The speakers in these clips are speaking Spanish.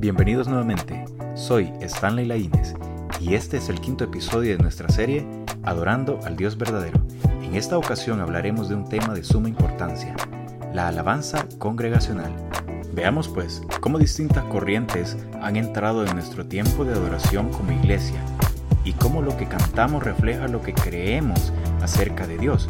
Bienvenidos nuevamente, soy Stanley Laínez y este es el quinto episodio de nuestra serie Adorando al Dios verdadero. En esta ocasión hablaremos de un tema de suma importancia, la alabanza congregacional. Veamos pues cómo distintas corrientes han entrado en nuestro tiempo de adoración como iglesia y cómo lo que cantamos refleja lo que creemos acerca de Dios,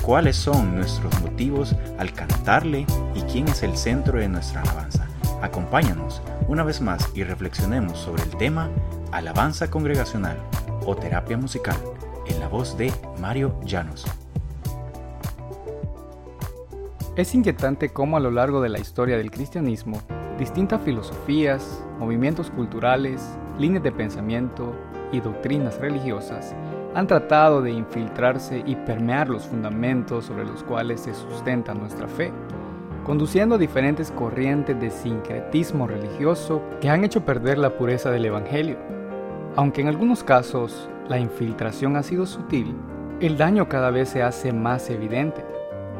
cuáles son nuestros motivos al cantarle y quién es el centro de nuestra alabanza. Acompáñanos una vez más y reflexionemos sobre el tema Alabanza Congregacional o Terapia Musical en la voz de Mario Llanos. Es inquietante cómo a lo largo de la historia del cristianismo, distintas filosofías, movimientos culturales, líneas de pensamiento y doctrinas religiosas han tratado de infiltrarse y permear los fundamentos sobre los cuales se sustenta nuestra fe conduciendo diferentes corrientes de sincretismo religioso que han hecho perder la pureza del Evangelio. Aunque en algunos casos la infiltración ha sido sutil, el daño cada vez se hace más evidente.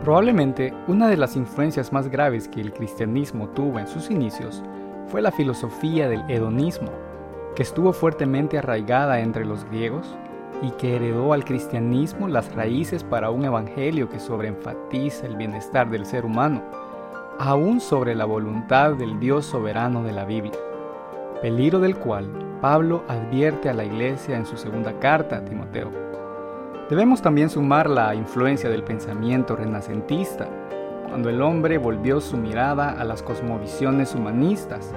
Probablemente una de las influencias más graves que el cristianismo tuvo en sus inicios fue la filosofía del hedonismo, que estuvo fuertemente arraigada entre los griegos y que heredó al cristianismo las raíces para un evangelio que sobreenfatiza el bienestar del ser humano aún sobre la voluntad del Dios soberano de la Biblia, peligro del cual Pablo advierte a la iglesia en su segunda carta a Timoteo. Debemos también sumar la influencia del pensamiento renacentista, cuando el hombre volvió su mirada a las cosmovisiones humanistas,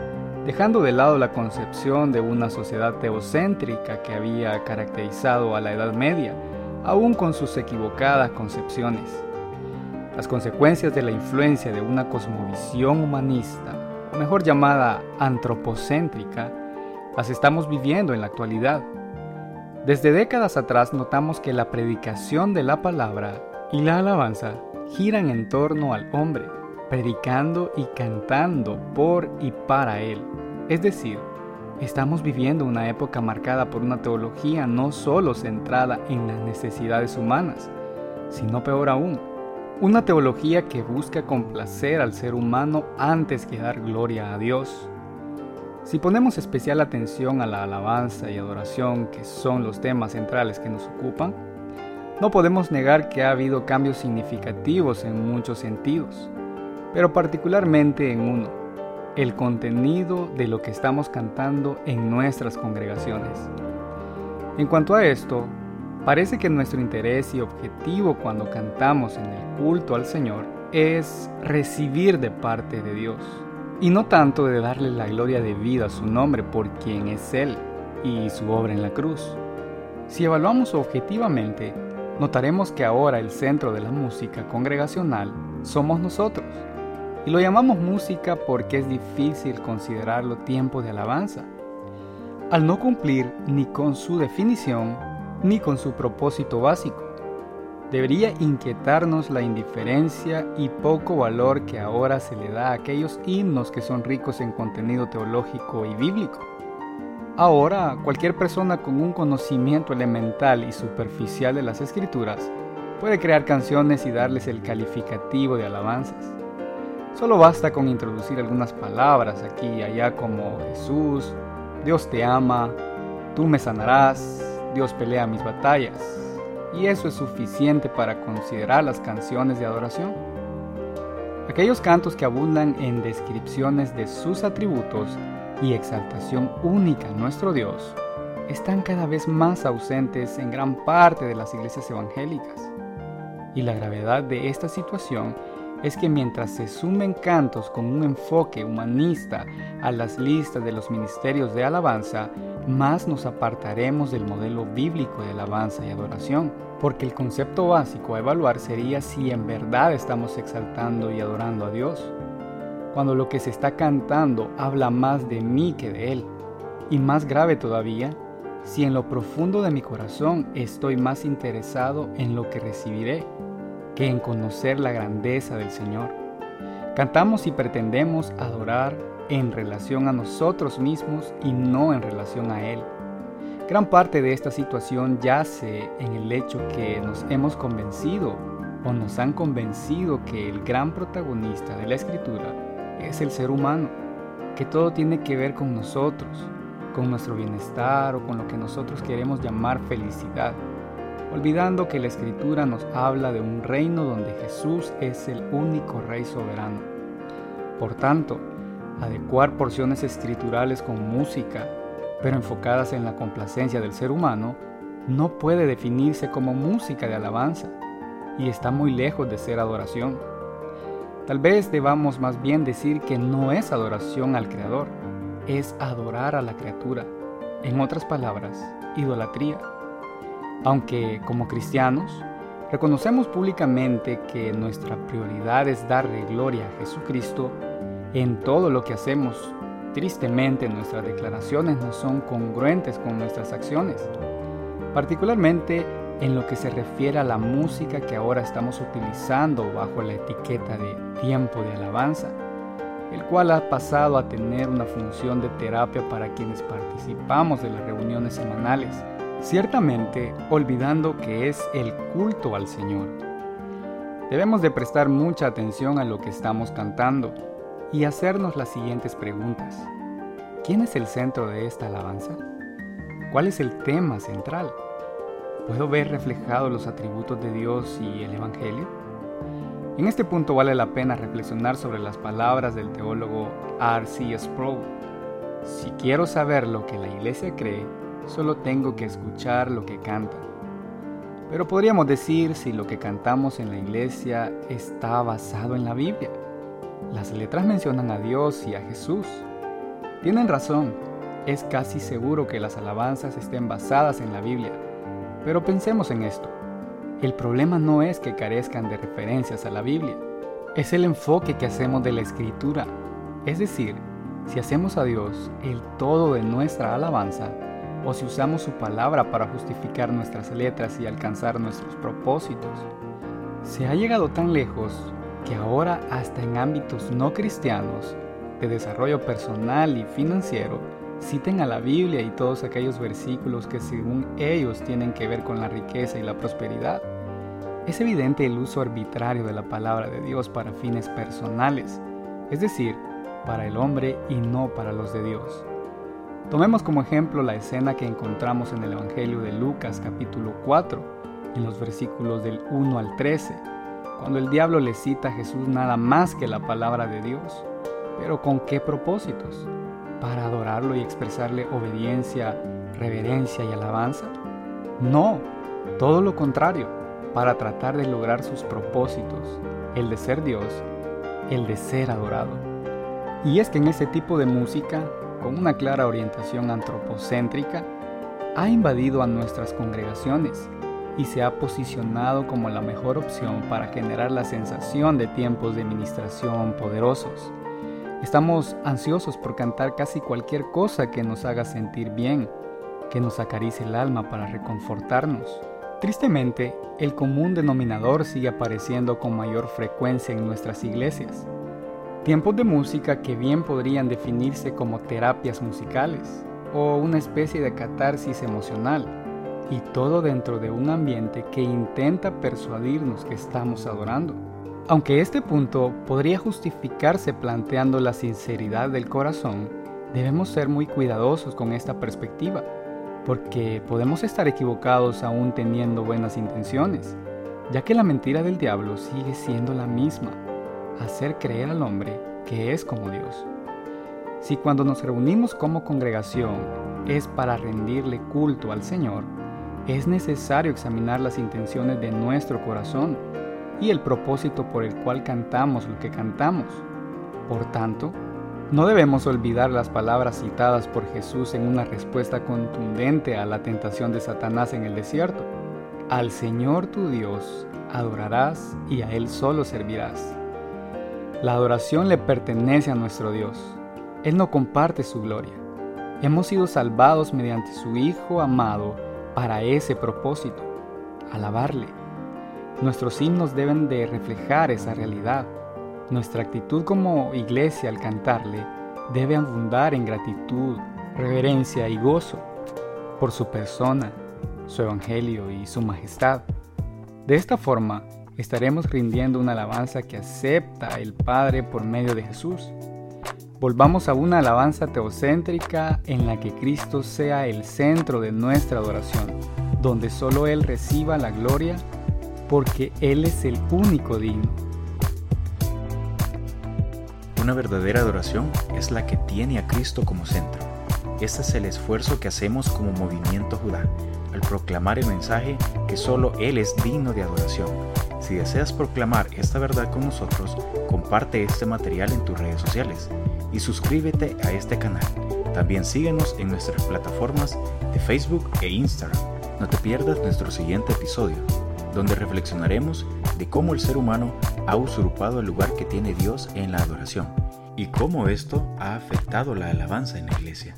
dejando de lado la concepción de una sociedad teocéntrica que había caracterizado a la Edad Media, aún con sus equivocadas concepciones. Las consecuencias de la influencia de una cosmovisión humanista, o mejor llamada antropocéntrica, las estamos viviendo en la actualidad. Desde décadas atrás notamos que la predicación de la palabra y la alabanza giran en torno al hombre, predicando y cantando por y para él. Es decir, estamos viviendo una época marcada por una teología no solo centrada en las necesidades humanas, sino peor aún, una teología que busca complacer al ser humano antes que dar gloria a Dios. Si ponemos especial atención a la alabanza y adoración, que son los temas centrales que nos ocupan, no podemos negar que ha habido cambios significativos en muchos sentidos, pero particularmente en uno, el contenido de lo que estamos cantando en nuestras congregaciones. En cuanto a esto, Parece que nuestro interés y objetivo cuando cantamos en el culto al Señor es recibir de parte de Dios y no tanto de darle la gloria de vida a su nombre por quien es Él y su obra en la cruz. Si evaluamos objetivamente, notaremos que ahora el centro de la música congregacional somos nosotros. Y lo llamamos música porque es difícil considerarlo tiempo de alabanza. Al no cumplir ni con su definición, ni con su propósito básico. Debería inquietarnos la indiferencia y poco valor que ahora se le da a aquellos himnos que son ricos en contenido teológico y bíblico. Ahora, cualquier persona con un conocimiento elemental y superficial de las escrituras puede crear canciones y darles el calificativo de alabanzas. Solo basta con introducir algunas palabras aquí y allá como Jesús, Dios te ama, tú me sanarás, Dios pelea mis batallas, y eso es suficiente para considerar las canciones de adoración. Aquellos cantos que abundan en descripciones de sus atributos y exaltación única a nuestro Dios están cada vez más ausentes en gran parte de las iglesias evangélicas. Y la gravedad de esta situación es que mientras se sumen cantos con un enfoque humanista a las listas de los ministerios de alabanza, más nos apartaremos del modelo bíblico de alabanza y adoración, porque el concepto básico a evaluar sería si en verdad estamos exaltando y adorando a Dios, cuando lo que se está cantando habla más de mí que de Él, y más grave todavía, si en lo profundo de mi corazón estoy más interesado en lo que recibiré que en conocer la grandeza del Señor. Cantamos y pretendemos adorar en relación a nosotros mismos y no en relación a Él. Gran parte de esta situación yace en el hecho que nos hemos convencido o nos han convencido que el gran protagonista de la escritura es el ser humano que todo tiene que ver con nosotros, con nuestro bienestar o con lo que nosotros queremos llamar felicidad, olvidando que la escritura nos habla de un reino donde Jesús es el único rey soberano. Por tanto, adecuar porciones escriturales con música, pero enfocadas en la complacencia del ser humano, no puede definirse como música de alabanza y está muy lejos de ser adoración. Tal vez debamos más bien decir que no es adoración al Creador, es adorar a la criatura. En otras palabras, idolatría. Aunque como cristianos, reconocemos públicamente que nuestra prioridad es darle gloria a Jesucristo en todo lo que hacemos. Tristemente nuestras declaraciones no son congruentes con nuestras acciones, particularmente en lo que se refiere a la música que ahora estamos utilizando bajo la etiqueta de tiempo de alabanza, el cual ha pasado a tener una función de terapia para quienes participamos de las reuniones semanales, ciertamente olvidando que es el culto al Señor. Debemos de prestar mucha atención a lo que estamos cantando y hacernos las siguientes preguntas. ¿Quién es el centro de esta alabanza? ¿Cuál es el tema central? ¿Puedo ver reflejados los atributos de Dios y el Evangelio? En este punto vale la pena reflexionar sobre las palabras del teólogo R.C. Sproul. Si quiero saber lo que la iglesia cree, solo tengo que escuchar lo que canta. Pero podríamos decir si lo que cantamos en la iglesia está basado en la Biblia. Las letras mencionan a Dios y a Jesús. Tienen razón, es casi seguro que las alabanzas estén basadas en la Biblia pero pensemos en esto. El problema no es que carezcan de referencias a la Biblia, es el enfoque que hacemos de la escritura. Es decir, si hacemos a Dios el todo de nuestra alabanza, o si usamos su palabra para justificar nuestras letras y alcanzar nuestros propósitos. Se ha llegado tan lejos que ahora hasta en ámbitos no cristianos, de desarrollo personal y financiero, citen a la Biblia y todos aquellos versículos que según ellos tienen que ver con la riqueza y la prosperidad. Es evidente el uso arbitrario de la palabra de Dios para fines personales, es decir, para el hombre y no para los de Dios. Tomemos como ejemplo la escena que encontramos en el Evangelio de Lucas capítulo 4, en los versículos del 1 al 13, cuando el diablo le cita a Jesús nada más que la palabra de Dios. Pero ¿con qué propósitos? para adorarlo y expresarle obediencia, reverencia y alabanza? No, todo lo contrario, para tratar de lograr sus propósitos, el de ser Dios, el de ser adorado. Y es que en ese tipo de música, con una clara orientación antropocéntrica, ha invadido a nuestras congregaciones y se ha posicionado como la mejor opción para generar la sensación de tiempos de ministración poderosos Estamos ansiosos por cantar casi cualquier cosa que nos haga sentir bien, que nos acaricie el alma para reconfortarnos. Tristemente, el común denominador sigue apareciendo con mayor frecuencia en nuestras iglesias. Tiempos de música que bien podrían definirse como terapias musicales o una especie de catarsis emocional, y todo dentro de un ambiente que intenta persuadirnos que estamos adorando. Aunque este punto podría justificarse planteando la sinceridad del corazón, debemos ser muy cuidadosos con esta perspectiva, porque podemos estar equivocados aún teniendo buenas intenciones, ya que la mentira del diablo sigue siendo la misma, hacer creer al hombre que es como Dios. Si cuando nos reunimos como congregación es para rendirle culto al Señor, es necesario examinar las intenciones de nuestro corazón y el propósito por el cual cantamos lo que cantamos. Por tanto, no debemos olvidar las palabras citadas por Jesús en una respuesta contundente a la tentación de Satanás en el desierto. Al Señor tu Dios adorarás y a Él solo servirás. La adoración le pertenece a nuestro Dios. Él no comparte su gloria. Hemos sido salvados mediante su Hijo amado para ese propósito, alabarle Nuestros himnos deben de reflejar esa realidad. Nuestra actitud como iglesia al cantarle debe abundar en gratitud, reverencia y gozo por su persona, su evangelio y su majestad. De esta forma, estaremos rindiendo una alabanza que acepta el Padre por medio de Jesús. Volvamos a una alabanza teocéntrica en la que Cristo sea el centro de nuestra adoración, donde solo Él reciba la gloria, porque Él es el único digno. Una verdadera adoración es la que tiene a Cristo como centro. Este es el esfuerzo que hacemos como movimiento Judá, al proclamar el mensaje que solo Él es digno de adoración. Si deseas proclamar esta verdad con nosotros, comparte este material en tus redes sociales y suscríbete a este canal. También síguenos en nuestras plataformas de Facebook e Instagram. No te pierdas nuestro siguiente episodio, donde reflexionaremos de cómo el ser humano ha usurpado el lugar que tiene Dios en la adoración y cómo esto ha afectado la alabanza en la iglesia.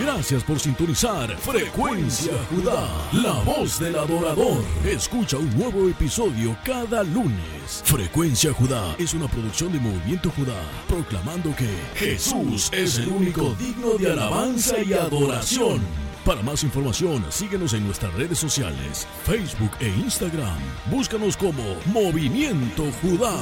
Gracias por sintonizar Frecuencia Judá, la voz del adorador. Escucha un nuevo episodio cada lunes. Frecuencia Judá es una producción de Movimiento Judá, proclamando que Jesús es el único digno de alabanza y adoración. Para más información, síguenos en nuestras redes sociales, Facebook e Instagram. Búscanos como Movimiento Judá.